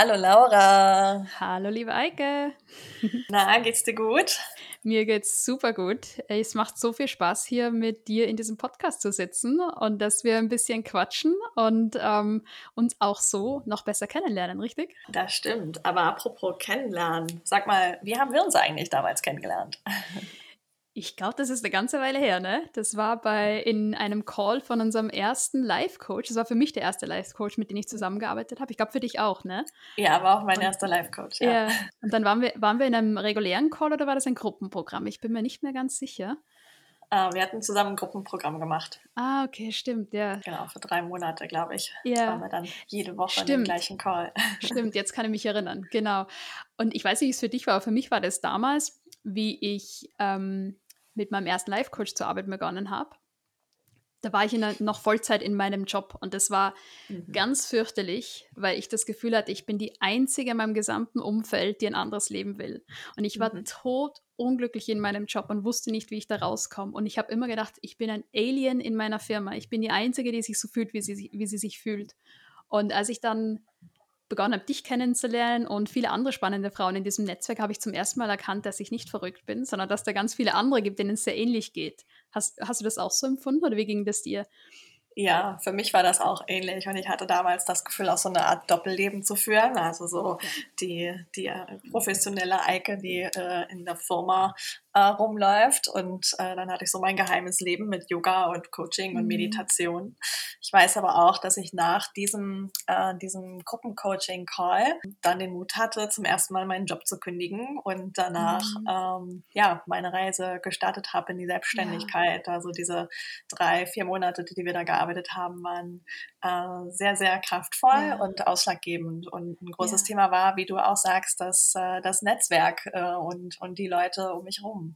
Hallo Laura. Hallo liebe Eike. Na, geht's dir gut? Mir geht's super gut. Es macht so viel Spaß, hier mit dir in diesem Podcast zu sitzen und dass wir ein bisschen quatschen und ähm, uns auch so noch besser kennenlernen, richtig? Das stimmt. Aber apropos kennenlernen, sag mal, wie haben wir uns eigentlich damals kennengelernt? Ich glaube, das ist eine ganze Weile her, ne? Das war bei in einem Call von unserem ersten Life-Coach. Das war für mich der erste Life-Coach, mit dem ich zusammengearbeitet habe. Ich glaube, für dich auch, ne? Ja, war auch mein und, erster Life-Coach, ja. ja. Und dann waren wir, waren wir in einem regulären Call oder war das ein Gruppenprogramm? Ich bin mir nicht mehr ganz sicher. Uh, wir hatten zusammen ein Gruppenprogramm gemacht. Ah, okay, stimmt, ja. Genau, für drei Monate, glaube ich. Ja. Das waren wir dann jede Woche stimmt. in dem gleichen Call. Stimmt, jetzt kann ich mich erinnern, genau. Und ich weiß nicht, wie es für dich war, aber für mich war das damals, wie ich ähm, mit meinem ersten Life-Coach zu arbeiten begonnen habe, da war ich in, noch Vollzeit in meinem Job und das war mhm. ganz fürchterlich, weil ich das Gefühl hatte, ich bin die Einzige in meinem gesamten Umfeld, die ein anderes Leben will. Und ich war mhm. tot unglücklich in meinem Job und wusste nicht, wie ich da rauskomme. Und ich habe immer gedacht, ich bin ein Alien in meiner Firma. Ich bin die Einzige, die sich so fühlt, wie sie, wie sie sich fühlt. Und als ich dann begonnen habe, dich kennenzulernen und viele andere spannende Frauen in diesem Netzwerk, habe ich zum ersten Mal erkannt, dass ich nicht verrückt bin, sondern dass da ganz viele andere gibt, denen es sehr ähnlich geht. Hast, hast du das auch so empfunden oder wie ging das dir? Ja, für mich war das auch ähnlich und ich hatte damals das Gefühl, auch so eine Art Doppelleben zu führen. Also so die, die professionelle Eike, die äh, in der Firma äh, rumläuft und äh, dann hatte ich so mein geheimes Leben mit Yoga und Coaching und mhm. Meditation. Ich weiß aber auch, dass ich nach diesem, äh, diesem Gruppencoaching-Call dann den Mut hatte, zum ersten Mal meinen Job zu kündigen und danach mhm. ähm, ja meine Reise gestartet habe in die Selbstständigkeit. Ja. Also diese drei, vier Monate, die wir da gearbeitet haben, waren äh, sehr, sehr kraftvoll ja. und ausschlaggebend. Und ein großes ja. Thema war, wie du auch sagst, das, äh, das Netzwerk äh, und, und die Leute um mich herum.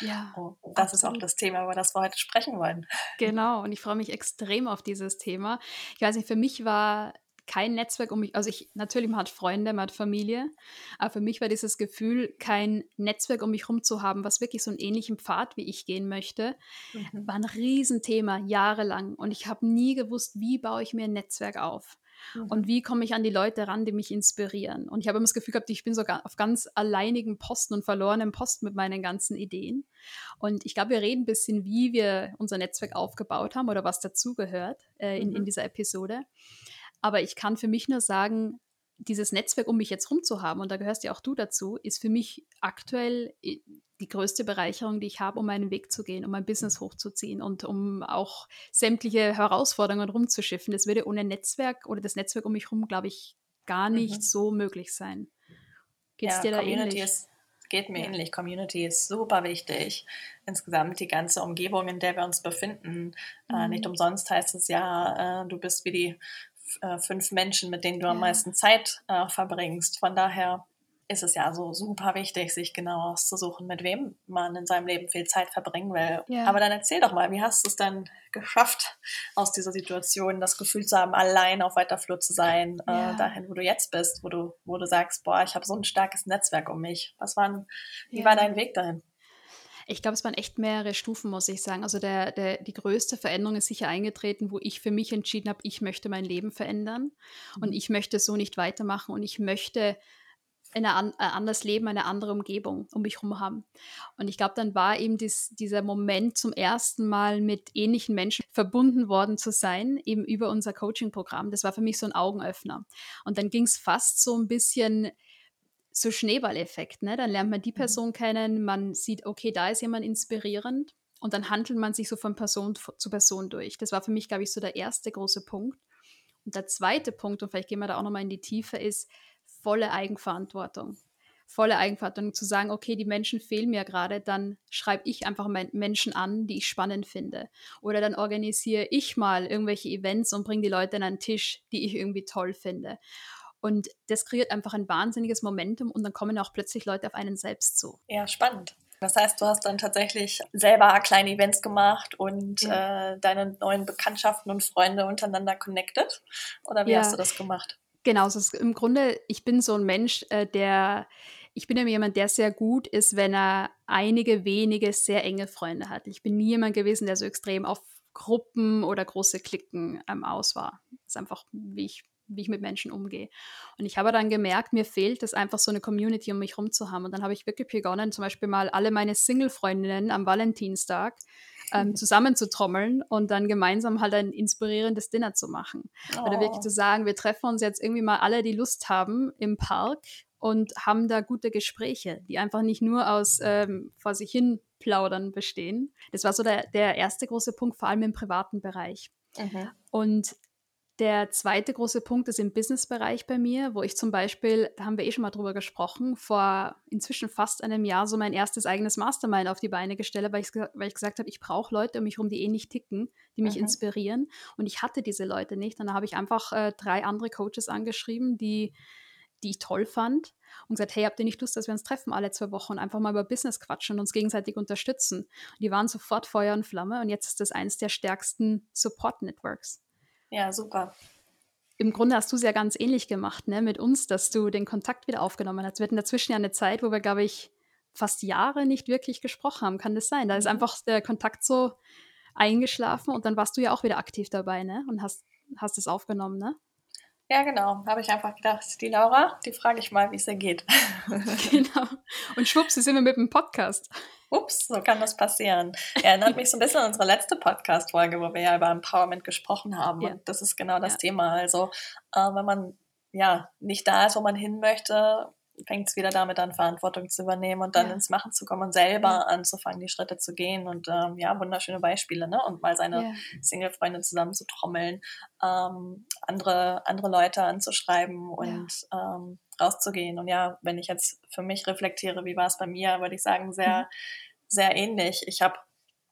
Ja. Oh, das absolut. ist auch das Thema, über das wir heute sprechen wollen. Genau, und ich freue mich extrem auf dieses Thema. Ich weiß nicht, für mich war kein Netzwerk um mich, also ich, natürlich, man hat Freunde, man hat Familie, aber für mich war dieses Gefühl, kein Netzwerk um mich herum zu haben, was wirklich so einen ähnlichen Pfad wie ich gehen möchte, mhm. war ein Riesenthema, jahrelang. Und ich habe nie gewusst, wie baue ich mir ein Netzwerk auf. Mhm. Und wie komme ich an die Leute ran, die mich inspirieren? Und ich habe immer das Gefühl gehabt, ich bin sogar auf ganz alleinigen Posten und verlorenem Posten mit meinen ganzen Ideen. Und ich glaube, wir reden ein bisschen, wie wir unser Netzwerk aufgebaut haben oder was dazugehört äh, in, mhm. in dieser Episode. Aber ich kann für mich nur sagen, dieses Netzwerk um mich jetzt rum zu haben, und da gehörst ja auch du dazu, ist für mich aktuell die größte Bereicherung, die ich habe, um meinen Weg zu gehen, um mein Business hochzuziehen und um auch sämtliche Herausforderungen rumzuschiffen. Das würde ohne Netzwerk oder das Netzwerk um mich herum, glaube ich, gar nicht mhm. so möglich sein. Geht es ja, dir da Community ähnlich? Ist, geht mir ja. ähnlich. Community ist super wichtig. Insgesamt die ganze Umgebung, in der wir uns befinden. Äh, mhm. Äh, nicht umsonst heißt es ja, äh, du bist wie die äh, fünf Menschen, mit denen du ja. am meisten Zeit äh, verbringst. Von daher ist es ja so super wichtig, sich genau auszusuchen, mit wem man in seinem Leben viel Zeit verbringen will. Ja. Aber dann erzähl doch mal, wie hast du es dann geschafft, aus dieser Situation das Gefühl zu haben, allein auf weiter Flur zu sein, äh, ja. äh, dahin, wo du jetzt bist, wo du, wo du sagst, boah, ich habe so ein starkes Netzwerk um mich. Was waren, wie war dein Weg dahin? Ich glaube, es waren echt mehrere Stufen, muss ich sagen. Also der, der, die größte Veränderung ist sicher eingetreten, wo ich für mich entschieden habe, ich möchte mein Leben verändern und mhm. ich möchte so nicht weitermachen und ich möchte ein anderes Leben, eine andere Umgebung um mich herum haben. Und ich glaube, dann war eben dies, dieser Moment zum ersten Mal mit ähnlichen Menschen verbunden worden zu sein, eben über unser Coaching-Programm. Das war für mich so ein Augenöffner. Und dann ging es fast so ein bisschen so Schneeballeffekt. Ne? Dann lernt man die mhm. Person kennen, man sieht, okay, da ist jemand inspirierend und dann handelt man sich so von Person zu Person durch. Das war für mich, glaube ich, so der erste große Punkt. Und der zweite Punkt, und vielleicht gehen wir da auch nochmal in die Tiefe, ist, volle Eigenverantwortung. Volle Eigenverantwortung zu sagen, okay, die Menschen fehlen mir gerade, dann schreibe ich einfach Menschen an, die ich spannend finde. Oder dann organisiere ich mal irgendwelche Events und bringe die Leute an einen Tisch, die ich irgendwie toll finde. Und das kreiert einfach ein wahnsinniges Momentum und dann kommen auch plötzlich Leute auf einen selbst zu. Ja, spannend. Das heißt, du hast dann tatsächlich selber kleine Events gemacht und ja. äh, deine neuen Bekanntschaften und Freunde untereinander connected? Oder wie ja. hast du das gemacht? Genau, also im Grunde, ich bin so ein Mensch, äh, der, ich bin ja jemand, der sehr gut ist, wenn er einige wenige sehr enge Freunde hat. Ich bin nie jemand gewesen, der so extrem auf Gruppen oder große Klicken ähm, aus war. Das ist einfach, wie ich wie ich mit Menschen umgehe. Und ich habe dann gemerkt, mir fehlt es einfach so eine Community um mich herum zu haben. Und dann habe ich wirklich begonnen, zum Beispiel mal alle meine Single-Freundinnen am Valentinstag ähm, zusammenzutrommeln und dann gemeinsam halt ein inspirierendes Dinner zu machen. Oh. Oder wirklich zu sagen, wir treffen uns jetzt irgendwie mal alle, die Lust haben, im Park und haben da gute Gespräche, die einfach nicht nur aus ähm, vor sich hin plaudern bestehen. Das war so der, der erste große Punkt, vor allem im privaten Bereich. Mhm. Und der zweite große Punkt ist im Businessbereich bei mir, wo ich zum Beispiel, da haben wir eh schon mal drüber gesprochen, vor inzwischen fast einem Jahr so mein erstes eigenes Mastermind auf die Beine gestellt weil ich, weil ich gesagt habe, ich brauche Leute um mich herum, die eh nicht ticken, die mich mhm. inspirieren. Und ich hatte diese Leute nicht. Und da habe ich einfach äh, drei andere Coaches angeschrieben, die, die ich toll fand und gesagt, hey, habt ihr nicht Lust, dass wir uns treffen alle zwei Wochen und einfach mal über Business quatschen und uns gegenseitig unterstützen? Und die waren sofort Feuer und Flamme und jetzt ist das eines der stärksten Support-Networks. Ja, super. Im Grunde hast du es ja ganz ähnlich gemacht, ne, mit uns, dass du den Kontakt wieder aufgenommen hast. Wir hatten dazwischen ja eine Zeit, wo wir, glaube ich, fast Jahre nicht wirklich gesprochen haben. Kann das sein? Da ist mhm. einfach der Kontakt so eingeschlafen und dann warst du ja auch wieder aktiv dabei, ne? Und hast, hast es aufgenommen, ne? Ja, genau. Habe ich einfach gedacht, die Laura, die frage ich mal, wie es ihr geht. genau. Und schwupps, sind wir mit dem Podcast. Ups, so kann das passieren. Erinnert mich so ein bisschen an unsere letzte Podcast-Folge, wo wir ja über Empowerment gesprochen haben. Ja. Und das ist genau das ja. Thema. Also, äh, wenn man ja nicht da ist, wo man hin möchte, fängt es wieder damit an, Verantwortung zu übernehmen und dann ja. ins Machen zu kommen und selber ja. anzufangen, die Schritte zu gehen. Und ähm, ja, wunderschöne Beispiele, ne? Und mal seine ja. Single-Freunde zusammen zu trommeln, ähm, andere, andere Leute anzuschreiben und ähm, rauszugehen. Und ja, wenn ich jetzt für mich reflektiere, wie war es bei mir, würde ich sagen, sehr, mhm. sehr ähnlich. Ich habe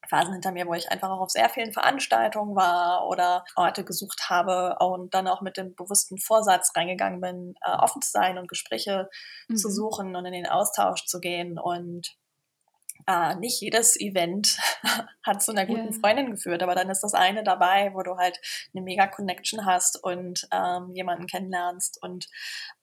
Phasen hinter mir, wo ich einfach auch auf sehr vielen Veranstaltungen war oder Orte gesucht habe und dann auch mit dem bewussten Vorsatz reingegangen bin, äh, offen zu sein und Gespräche mhm. zu suchen und in den Austausch zu gehen und äh, nicht jedes Event hat zu einer guten yeah. Freundin geführt, aber dann ist das eine dabei, wo du halt eine mega Connection hast und ähm, jemanden kennenlernst und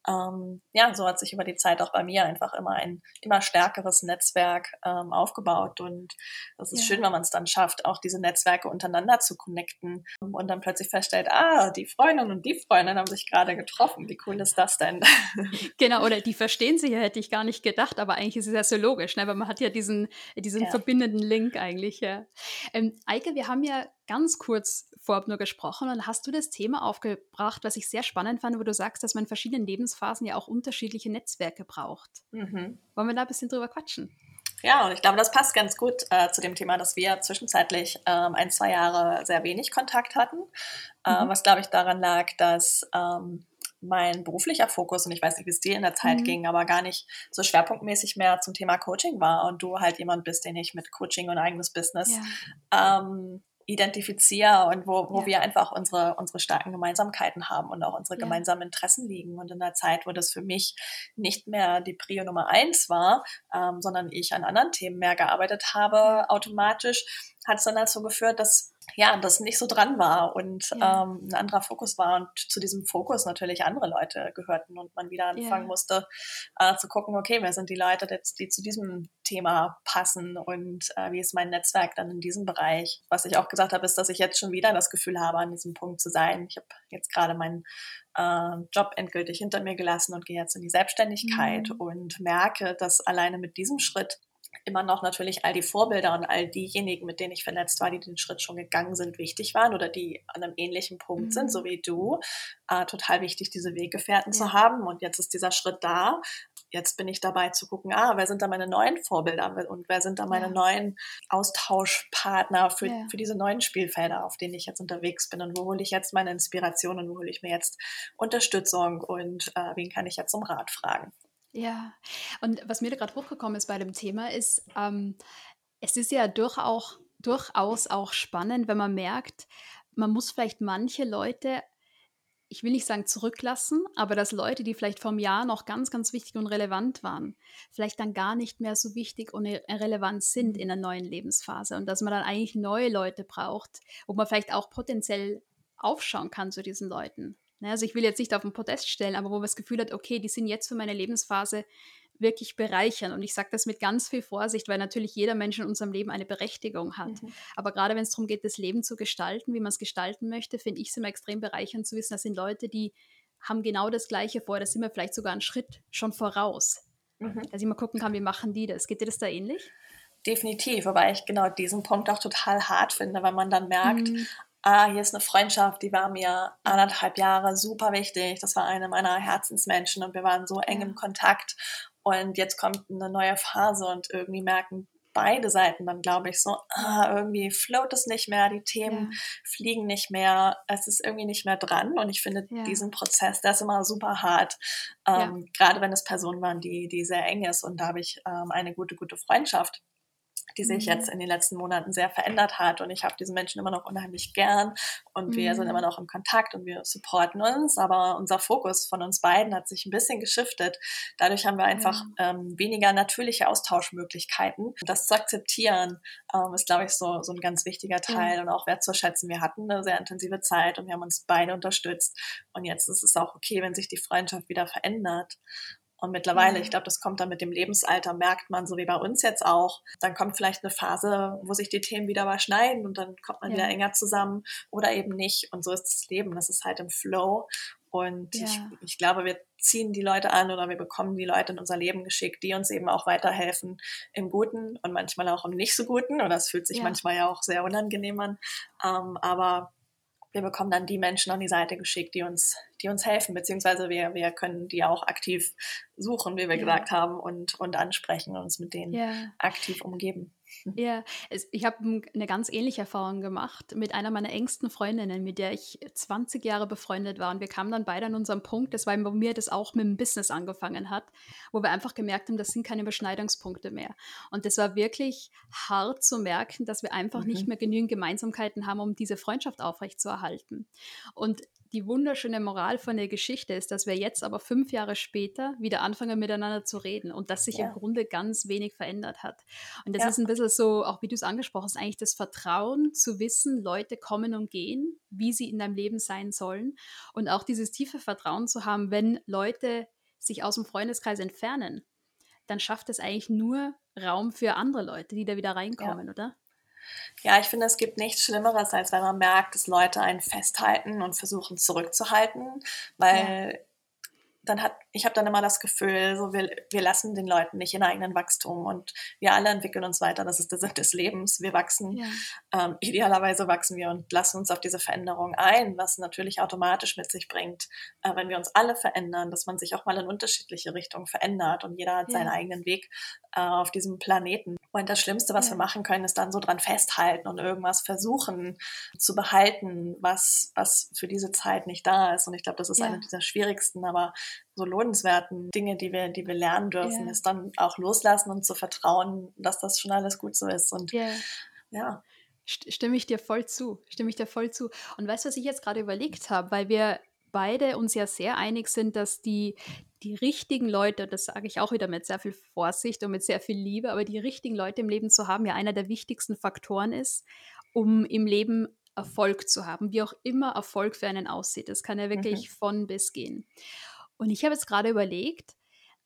ähm, ja, so hat sich über die Zeit auch bei mir einfach immer ein immer stärkeres Netzwerk ähm, aufgebaut. Und das ist ja. schön, wenn man es dann schafft, auch diese Netzwerke untereinander zu connecten und dann plötzlich feststellt, ah, die Freundin und die Freundin haben sich gerade getroffen. Wie cool ist das denn? Genau, oder die verstehen sich ja, hätte ich gar nicht gedacht, aber eigentlich ist es ja so logisch, ne? weil man hat ja diesen, diesen ja. verbindenden Link eigentlich. Ja. Ähm, Eike, wir haben ja ganz kurz vorab nur gesprochen und hast du das Thema aufgebracht, was ich sehr spannend fand, wo du sagst, dass man in verschiedenen Lebensphasen ja auch unterschiedliche Netzwerke braucht. Mhm. Wollen wir da ein bisschen drüber quatschen? Ja, und ich glaube, das passt ganz gut äh, zu dem Thema, dass wir zwischenzeitlich ähm, ein, zwei Jahre sehr wenig Kontakt hatten, äh, mhm. was, glaube ich, daran lag, dass ähm, mein beruflicher Fokus, und ich weiß nicht, wie es dir in der Zeit mhm. ging, aber gar nicht so schwerpunktmäßig mehr zum Thema Coaching war und du halt jemand bist, den ich mit Coaching und eigenes Business ja. ähm, identifiziere und wo, wo ja. wir einfach unsere, unsere starken Gemeinsamkeiten haben und auch unsere gemeinsamen Interessen liegen. Und in der Zeit, wo das für mich nicht mehr die Prio Nummer eins war, ähm, sondern ich an anderen Themen mehr gearbeitet habe, automatisch hat es dann dazu geführt, dass ja, das nicht so dran war und ja. ähm, ein anderer Fokus war und zu diesem Fokus natürlich andere Leute gehörten und man wieder anfangen ja. musste äh, zu gucken, okay, wer sind die Leute, die, die zu diesem Thema passen und äh, wie ist mein Netzwerk dann in diesem Bereich. Was ich auch gesagt habe, ist, dass ich jetzt schon wieder das Gefühl habe, an diesem Punkt zu sein. Ich habe jetzt gerade meinen äh, Job endgültig hinter mir gelassen und gehe jetzt in die Selbstständigkeit mhm. und merke, dass alleine mit diesem Schritt immer noch natürlich all die Vorbilder und all diejenigen, mit denen ich vernetzt war, die den Schritt schon gegangen sind, wichtig waren oder die an einem ähnlichen Punkt mhm. sind, so wie du. Äh, total wichtig, diese Weggefährten ja. zu haben. Und jetzt ist dieser Schritt da. Jetzt bin ich dabei zu gucken, ah, wer sind da meine neuen Vorbilder und wer sind da meine ja. neuen Austauschpartner für, ja. für diese neuen Spielfelder, auf denen ich jetzt unterwegs bin und wo hole ich jetzt meine Inspiration und wo hole ich mir jetzt Unterstützung und äh, wen kann ich jetzt um Rat fragen. Ja, und was mir da gerade hochgekommen ist bei dem Thema ist, ähm, es ist ja durchaus, durchaus auch spannend, wenn man merkt, man muss vielleicht manche Leute ich will nicht sagen zurücklassen, aber dass Leute, die vielleicht vor einem Jahr noch ganz, ganz wichtig und relevant waren, vielleicht dann gar nicht mehr so wichtig und relevant sind in der neuen Lebensphase und dass man dann eigentlich neue Leute braucht, wo man vielleicht auch potenziell aufschauen kann zu diesen Leuten. Ne, also ich will jetzt nicht auf den Podest stellen, aber wo man das Gefühl hat, okay, die sind jetzt für meine Lebensphase wirklich bereichern. Und ich sage das mit ganz viel Vorsicht, weil natürlich jeder Mensch in unserem Leben eine Berechtigung hat. Mhm. Aber gerade wenn es darum geht, das Leben zu gestalten, wie man es gestalten möchte, finde ich es immer extrem bereichernd zu wissen, das sind Leute, die haben genau das Gleiche vor, da sind wir vielleicht sogar einen Schritt schon voraus. Mhm. Dass ich mal gucken kann, wie machen die das. Geht dir das da ähnlich? Definitiv, wobei ich genau diesen Punkt auch total hart finde, weil man dann merkt, mhm ah, hier ist eine Freundschaft, die war mir anderthalb Jahre super wichtig. Das war eine meiner Herzensmenschen und wir waren so eng im Kontakt. Und jetzt kommt eine neue Phase und irgendwie merken beide Seiten dann, glaube ich, so, ah, irgendwie float es nicht mehr, die Themen ja. fliegen nicht mehr, es ist irgendwie nicht mehr dran. Und ich finde ja. diesen Prozess, der ist immer super hart. Ähm, ja. Gerade wenn es Personen waren, die, die sehr eng ist. Und da habe ich ähm, eine gute, gute Freundschaft die sich jetzt mhm. in den letzten Monaten sehr verändert hat. Und ich habe diese Menschen immer noch unheimlich gern und mhm. wir sind immer mhm. noch im Kontakt und wir supporten uns. Aber unser Fokus von uns beiden hat sich ein bisschen geschiftet. Dadurch haben wir einfach mhm. ähm, weniger natürliche Austauschmöglichkeiten. Das zu akzeptieren ähm, ist, glaube ich, so, so ein ganz wichtiger Teil und auch wertzuschätzen. Wir hatten eine sehr intensive Zeit und wir haben uns beide unterstützt. Und jetzt ist es auch okay, wenn sich die Freundschaft wieder verändert. Und mittlerweile, ich glaube, das kommt dann mit dem Lebensalter, merkt man, so wie bei uns jetzt auch. Dann kommt vielleicht eine Phase, wo sich die Themen wieder überschneiden und dann kommt man ja. wieder enger zusammen oder eben nicht. Und so ist das Leben. Das ist halt im Flow. Und ja. ich, ich glaube, wir ziehen die Leute an oder wir bekommen die Leute in unser Leben geschickt, die uns eben auch weiterhelfen im Guten und manchmal auch im nicht so Guten. Oder es fühlt sich ja. manchmal ja auch sehr unangenehm an. Ähm, aber wir bekommen dann die Menschen an die Seite geschickt, die uns, die uns helfen, beziehungsweise wir, wir können die auch aktiv suchen, wie wir ja. gesagt haben, und, und ansprechen und uns mit denen ja. aktiv umgeben. Ja, ich habe eine ganz ähnliche Erfahrung gemacht mit einer meiner engsten Freundinnen, mit der ich 20 Jahre befreundet war. Und wir kamen dann beide an unserem Punkt, das war bei mir das auch mit dem Business angefangen hat, wo wir einfach gemerkt haben, das sind keine Überschneidungspunkte mehr. Und das war wirklich hart zu merken, dass wir einfach mhm. nicht mehr genügend Gemeinsamkeiten haben, um diese Freundschaft aufrechtzuerhalten. Und die wunderschöne Moral von der Geschichte ist, dass wir jetzt aber fünf Jahre später wieder anfangen miteinander zu reden und dass sich ja. im Grunde ganz wenig verändert hat. Und das ja. ist ein bisschen so, auch wie du es angesprochen hast, eigentlich das Vertrauen zu wissen, Leute kommen und gehen, wie sie in deinem Leben sein sollen und auch dieses tiefe Vertrauen zu haben, wenn Leute sich aus dem Freundeskreis entfernen, dann schafft es eigentlich nur Raum für andere Leute, die da wieder reinkommen, ja. oder? Ja, ich finde, es gibt nichts Schlimmeres, als wenn man merkt, dass Leute einen festhalten und versuchen zurückzuhalten, weil ja. dann hat, ich habe dann immer das Gefühl, so wir, wir lassen den Leuten nicht in eigenen Wachstum und wir alle entwickeln uns weiter. Das ist der Sinn des Lebens. Wir wachsen. Ja. Ähm, idealerweise wachsen wir und lassen uns auf diese Veränderung ein, was natürlich automatisch mit sich bringt, äh, wenn wir uns alle verändern, dass man sich auch mal in unterschiedliche Richtungen verändert und jeder hat ja. seinen eigenen Weg äh, auf diesem Planeten. Und das Schlimmste, was ja. wir machen können, ist dann so dran festhalten und irgendwas versuchen zu behalten, was, was für diese Zeit nicht da ist. Und ich glaube, das ist ja. eine dieser schwierigsten, aber so lohnenswerten Dinge, die wir, die wir lernen dürfen, ja. ist dann auch loslassen und zu vertrauen, dass das schon alles gut so ist. Und ja. Stimme ich dir voll zu, stimme ich dir voll zu. Und weißt du, was ich jetzt gerade überlegt habe, weil wir beide uns ja sehr einig sind, dass die, die richtigen Leute, das sage ich auch wieder mit sehr viel Vorsicht und mit sehr viel Liebe, aber die richtigen Leute im Leben zu haben, ja einer der wichtigsten Faktoren ist, um im Leben Erfolg zu haben, wie auch immer Erfolg für einen aussieht. Das kann ja wirklich mhm. von bis gehen. Und ich habe jetzt gerade überlegt,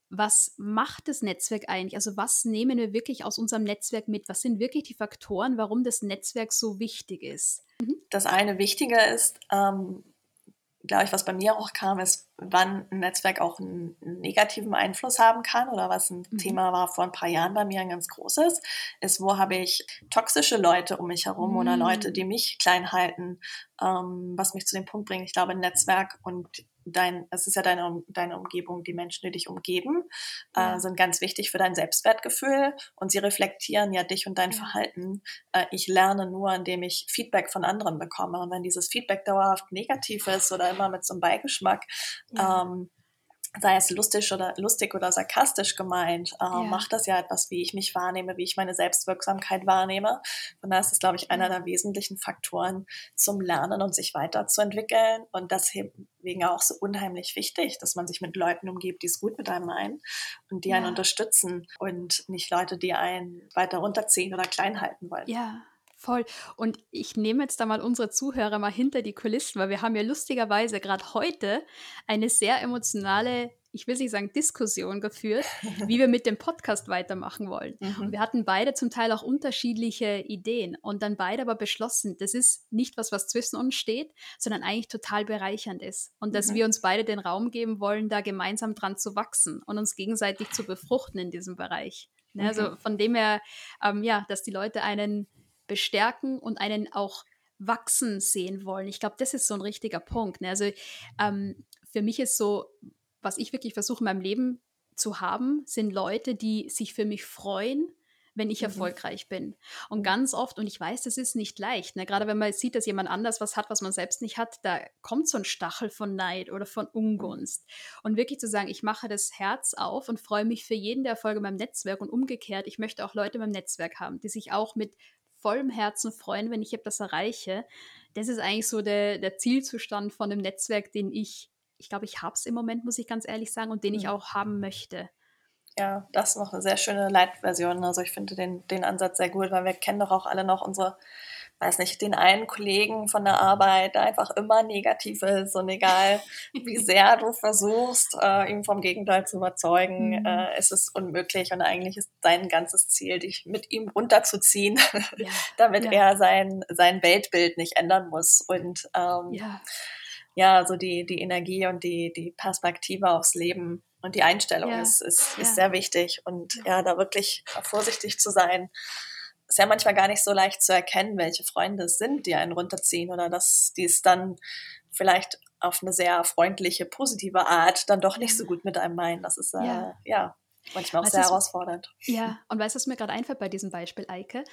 was macht das Netzwerk eigentlich? Also was nehmen wir wirklich aus unserem Netzwerk mit? Was sind wirklich die Faktoren, warum das Netzwerk so wichtig ist? Mhm. Das eine Wichtige ist, ähm, glaube ich, was bei mir auch kam, ist, wann ein Netzwerk auch einen, negativen Einfluss haben kann oder was ein mhm. Thema war vor ein paar Jahren bei mir ein ganz großes, ist, wo habe ich toxische Leute um mich herum mhm. oder Leute, die mich klein halten, ähm, was mich zu dem Punkt bringt. Ich glaube, ein Netzwerk und dein, es ist ja deine, deine Umgebung, die Menschen, die dich umgeben, äh, ja. äh, sind ganz wichtig für dein Selbstwertgefühl und sie reflektieren ja dich und dein ja. Verhalten. Äh, ich lerne nur, indem ich Feedback von anderen bekomme. Und wenn dieses Feedback dauerhaft negativ ist oder immer mit so einem Beigeschmack, ja. ähm, sei es lustig oder lustig oder sarkastisch gemeint, äh, Ja. macht das ja etwas, wie ich mich wahrnehme, wie ich meine Selbstwirksamkeit wahrnehme. Von daher ist es, glaube ich, einer der wesentlichen Faktoren zum Lernen und sich weiterzuentwickeln. Und deswegen auch so unheimlich wichtig, dass man sich mit Leuten umgibt, die es gut mit einem meinen und die einen Ja. unterstützen und nicht Leute, die einen weiter runterziehen oder klein halten wollen. Ja, voll. Und ich nehme jetzt da mal unsere Zuhörer mal hinter die Kulissen, weil wir haben ja lustigerweise gerade heute eine sehr emotionale, ich will nicht sagen Diskussion geführt, wie wir mit dem Podcast weitermachen wollen. Und Mhm. wir hatten beide zum Teil auch unterschiedliche Ideen und dann beide aber beschlossen, das ist nicht was, was zwischen uns steht, sondern eigentlich total bereichernd ist. Und dass Mhm. wir uns beide den Raum geben wollen, da gemeinsam dran zu wachsen und uns gegenseitig zu befruchten in diesem Bereich. Ne, Also Mhm. von dem her, ähm, ja, dass die Leute einen bestärken und einen auch wachsen sehen wollen. Ich glaube, das ist so ein richtiger Punkt. Ne? Also ähm, für mich ist so, was ich wirklich versuche in meinem Leben zu haben, sind Leute, die sich für mich freuen, wenn ich Mhm. erfolgreich bin. Und Mhm. ganz oft, und ich weiß, das ist nicht leicht, ne? gerade wenn man sieht, dass jemand anders was hat, was man selbst nicht hat, da kommt so ein Stachel von Neid oder von Ungunst. Und wirklich zu sagen, ich mache das Herz auf und freue mich für jeden der Erfolge in meinem Netzwerk und umgekehrt, ich möchte auch Leute in meinem Netzwerk haben, die sich auch mit vollem Herzen freuen, wenn ich etwas erreiche. Das ist eigentlich so der, der Zielzustand von dem Netzwerk, den ich, ich glaube, ich habe es im Moment, muss ich ganz ehrlich sagen, und den ich Mhm. auch haben möchte. Ja, das ist noch eine sehr schöne Light-Version. Also ich finde den, den Ansatz sehr gut, weil wir kennen doch auch alle noch unsere, weiß nicht, den einen Kollegen von der Arbeit, der einfach immer negativ ist und egal, wie sehr du versuchst, äh, ihn vom Gegenteil zu überzeugen, Mhm. äh, ist es unmöglich und eigentlich ist sein ganzes Ziel, dich mit ihm runterzuziehen, Ja, damit Ja. er sein, sein Weltbild nicht ändern muss. Und ähm, ja, ja, so die, die Energie und die, die Perspektive aufs Leben und die Einstellung ist, ist, ist sehr wichtig. Und ja. da wirklich vorsichtig zu sein. Ist ja manchmal gar nicht so leicht zu erkennen, welche Freunde es sind, die einen runterziehen oder dass die es dann vielleicht auf eine sehr freundliche, positive Art dann doch nicht so gut mit einem meinen. Das ist äh, Ja. ja. manchmal auch Weißt sehr es- herausfordernd. Ja, und weißt du, was mir gerade einfällt bei diesem Beispiel, Eike?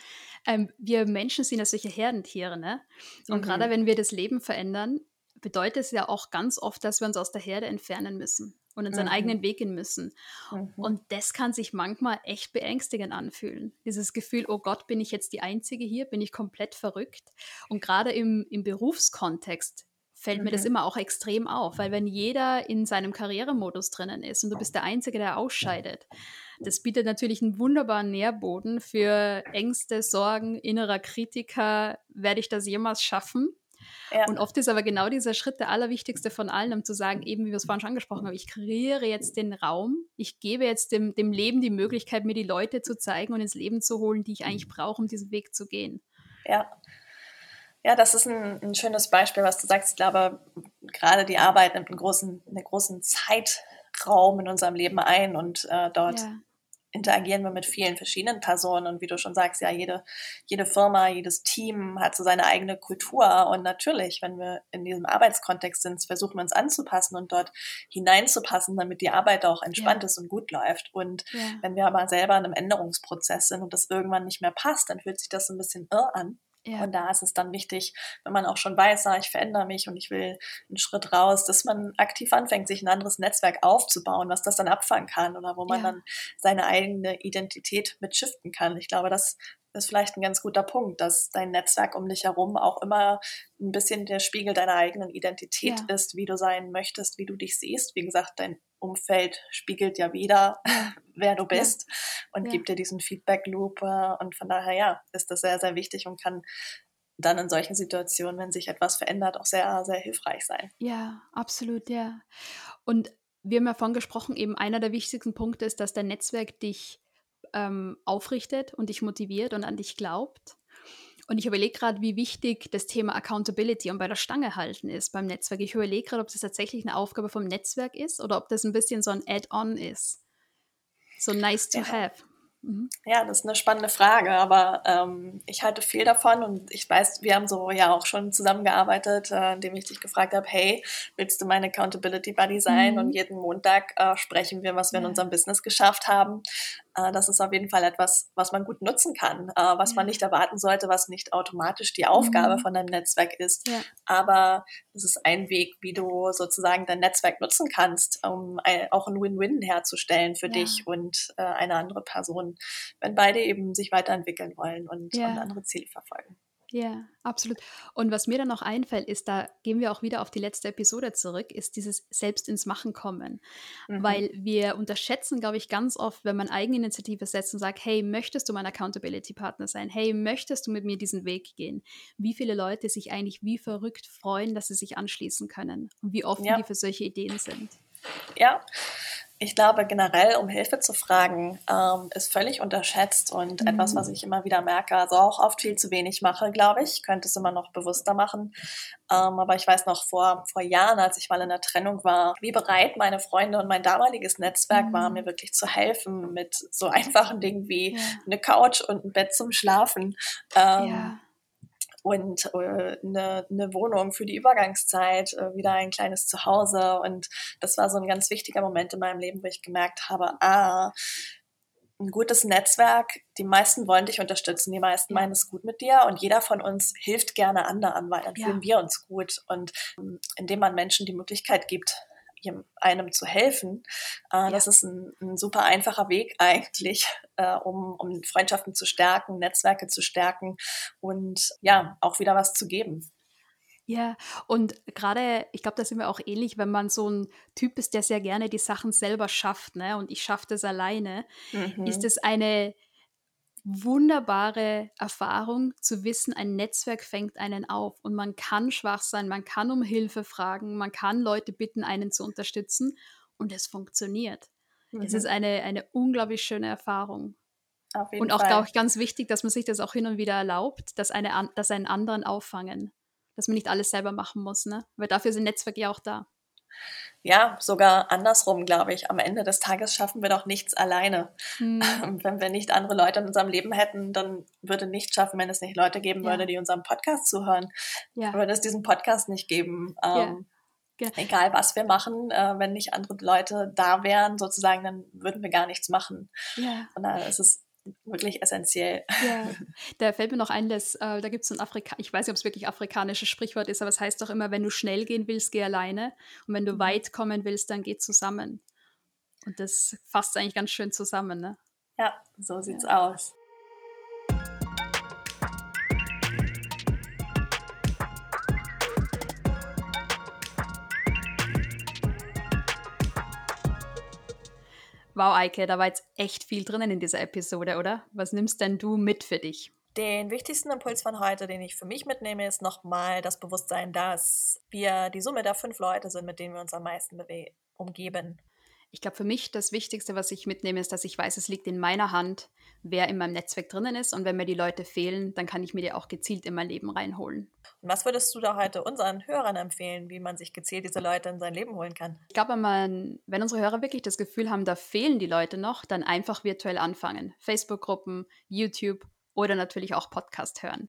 Ähm, wir Menschen sind ja solche Herdentiere, ne? Und Mhm. gerade wenn wir das Leben verändern, bedeutet es ja auch ganz oft, dass wir uns aus der Herde entfernen müssen und unseren Mhm. eigenen Weg gehen müssen. Mhm. Und das kann sich manchmal echt beängstigend anfühlen. Dieses Gefühl, oh Gott, bin ich jetzt die Einzige hier? Bin ich komplett verrückt? Und gerade im, im Berufskontext fällt mir das Mhm. immer auch extrem auf, weil wenn jeder in seinem Karrieremodus drinnen ist und du bist der Einzige, der ausscheidet, das bietet natürlich einen wunderbaren Nährboden für Ängste, Sorgen, innerer Kritiker. Werde ich das jemals schaffen? Ja. Und oft ist aber genau dieser Schritt der allerwichtigste von allen, um zu sagen, eben wie wir es vorhin schon angesprochen haben, ich kreiere jetzt den Raum, ich gebe jetzt dem, dem Leben die Möglichkeit, mir die Leute zu zeigen und ins Leben zu holen, die ich eigentlich brauche, um diesen Weg zu gehen. Ja. Ja, das ist ein, ein schönes Beispiel, was du sagst. Ich glaube, gerade die Arbeit nimmt einen großen, einen großen Zeitraum in unserem Leben ein und äh, dort Ja, interagieren wir mit vielen verschiedenen Personen und wie du schon sagst, ja, jede, jede Firma, jedes Team hat so seine eigene Kultur und natürlich, wenn wir in diesem Arbeitskontext sind, versuchen wir uns anzupassen und dort hineinzupassen, damit die Arbeit auch entspannt Ja. ist und gut läuft und ja, wenn wir aber selber in einem Änderungsprozess sind und das irgendwann nicht mehr passt, dann fühlt sich das so ein bisschen irr an. Ja, Und da ist es dann wichtig, wenn man auch schon weiß, ah, ich verändere mich und ich will einen Schritt raus, dass man aktiv anfängt, sich ein anderes Netzwerk aufzubauen, was das dann abfangen kann oder wo man Ja. dann seine eigene Identität mit shiften kann. Ich glaube, das ist vielleicht ein ganz guter Punkt, dass dein Netzwerk um dich herum auch immer ein bisschen der Spiegel deiner eigenen Identität Ja. ist, wie du sein möchtest, wie du dich siehst. Wie gesagt, dein Umfeld spiegelt ja wieder, wer du bist und Ja. gibt dir diesen Feedback-Loop. äh, Und von daher, ja, ist das sehr, sehr wichtig und kann dann in solchen Situationen, wenn sich etwas verändert, auch sehr, sehr hilfreich sein. ja, absolut, ja. Und wir haben ja vorhin gesprochen, eben einer der wichtigsten Punkte ist, dass dein Netzwerk dich ähm, aufrichtet und dich motiviert und an dich glaubt. Und ich überlege gerade, wie wichtig das Thema Accountability und bei der Stange halten ist beim Netzwerk. Ich überlege gerade, ob das tatsächlich eine Aufgabe vom Netzwerk ist oder ob das ein bisschen so ein Add-on ist. So nice to Ja. have. Mhm. Ja, das ist eine spannende Frage, aber ähm, ich halte viel davon und ich weiß, wir haben so ja auch schon zusammengearbeitet, äh, indem ich dich gefragt habe, hey, willst du mein Accountability Buddy sein? Mhm. Und jeden Montag äh, sprechen wir, was wir in Ja. unserem Business geschafft haben. Äh, das ist auf jeden Fall etwas, was man gut nutzen kann, äh, was ja. man nicht erwarten sollte, was nicht automatisch die Aufgabe mhm. von einem Netzwerk ist. Ja. Aber es ist ein Weg, wie du sozusagen dein Netzwerk nutzen kannst, um auch ein Win-Win herzustellen für ja. dich und äh, eine andere Person, wenn beide eben sich weiterentwickeln wollen und, und andere Ziele verfolgen. Ja, absolut. Und was mir dann noch einfällt, ist, da gehen wir auch wieder auf die letzte Episode zurück, ist dieses Selbst ins Machen kommen. Mhm. Weil wir unterschätzen, glaube ich, ganz oft, wenn man Eigeninitiative setzt und sagt, hey, möchtest du mein Accountability-Partner sein? Hey, möchtest du mit mir diesen Weg gehen? Wie viele Leute sich eigentlich wie verrückt freuen, dass sie sich anschließen können und wie offen ja. die für solche Ideen sind. Ja, ich glaube generell, um Hilfe zu fragen, ähm, ist völlig unterschätzt und mhm. etwas, was ich immer wieder merke, also auch oft viel zu wenig mache, glaube ich. Könnte es immer noch bewusster machen. Ähm, aber ich weiß noch vor, vor Jahren, als ich mal in der Trennung war, wie bereit meine Freunde und mein damaliges Netzwerk mhm. waren, mir wirklich zu helfen mit so einfachen Dingen wie ja. eine Couch und ein Bett zum Schlafen. Ähm, ja und äh, eine, eine Wohnung für die Übergangszeit, äh, wieder ein kleines Zuhause. Und das war so ein ganz wichtiger Moment in meinem Leben, wo ich gemerkt habe, ah, ein gutes Netzwerk, die meisten wollen dich unterstützen, die meisten meinen es gut mit dir und jeder von uns hilft gerne anderen, weil dann ja. fühlen wir uns gut. Und ähm, indem man Menschen die Möglichkeit gibt, einem zu helfen. Äh, ja. Das ist ein, ein, super einfacher Weg eigentlich, äh, um, um Freundschaften zu stärken, Netzwerke zu stärken und ja, auch wieder was zu geben. Ja, und gerade, ich glaube, da sind wir auch ähnlich, wenn man so ein Typ ist, der sehr gerne die Sachen selber schafft, ne? Und ich schaffe das alleine, mhm. ist es eine wunderbare Erfahrung zu wissen, ein Netzwerk fängt einen auf und man kann schwach sein, man kann um Hilfe fragen, man kann Leute bitten, einen zu unterstützen und es funktioniert. Mhm. Es ist eine, eine unglaublich schöne Erfahrung. und auch, glaube ich, ganz wichtig, dass man sich das auch hin und wieder erlaubt, dass, eine, dass einen anderen auffangen. Dass man nicht alles selber machen muss, ne? Weil dafür sind Netzwerke ja auch da ja, sogar andersrum, glaube ich. Am Ende des Tages schaffen wir doch nichts alleine. Hm. Wenn wir nicht andere Leute in unserem Leben hätten, dann würde nichts schaffen, wenn es nicht Leute geben ja. würde, die unserem Podcast zuhören. Ja. Würde es diesen Podcast nicht geben. Ähm, ja. Genau. Egal, was wir machen, äh, wenn nicht andere Leute da wären, sozusagen, dann würden wir gar nichts machen. Und da ist es wirklich essentiell. Ja, da fällt mir noch ein, dass, äh, da gibt es ein Afrika, ich weiß nicht, ob es wirklich afrikanisches Sprichwort ist, aber es heißt doch immer, wenn du schnell gehen willst, geh alleine. Und wenn du mhm. weit kommen willst, dann geh zusammen. Und das fasst eigentlich ganz schön zusammen, ne? Ja, so sieht's ja. aus. Wow, Eike, da war jetzt echt viel drinnen in dieser Episode, oder? Was nimmst denn du mit für dich? Den wichtigsten Impuls von heute, den ich für mich mitnehme, ist nochmal das Bewusstsein, dass wir die Summe der fünf Leute sind, mit denen wir uns am meisten umgeben. Ich glaube, für mich das Wichtigste, was ich mitnehme, ist, dass ich weiß, es liegt in meiner Hand, wer in meinem Netzwerk drinnen ist. Und wenn mir die Leute fehlen, dann kann ich mir die auch gezielt in mein Leben reinholen. Und was würdest du da heute unseren Hörern empfehlen, wie man sich gezielt diese Leute in sein Leben holen kann? Ich glaube, wenn, wenn unsere Hörer wirklich das Gefühl haben, da fehlen die Leute noch, dann einfach virtuell anfangen. Facebook-Gruppen, YouTube oder natürlich auch Podcast hören.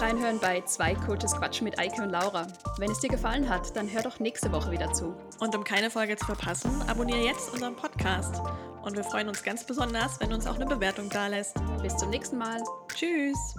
Fürs Reinhören bei zwei Coaches Quatsch mit Eike und Laura. Wenn es dir gefallen hat, dann hör doch nächste Woche wieder zu. Und um keine Folge zu verpassen, abonniere jetzt unseren Podcast. Und wir freuen uns ganz besonders, wenn du uns auch eine Bewertung da lässt. Bis zum nächsten Mal. Tschüss.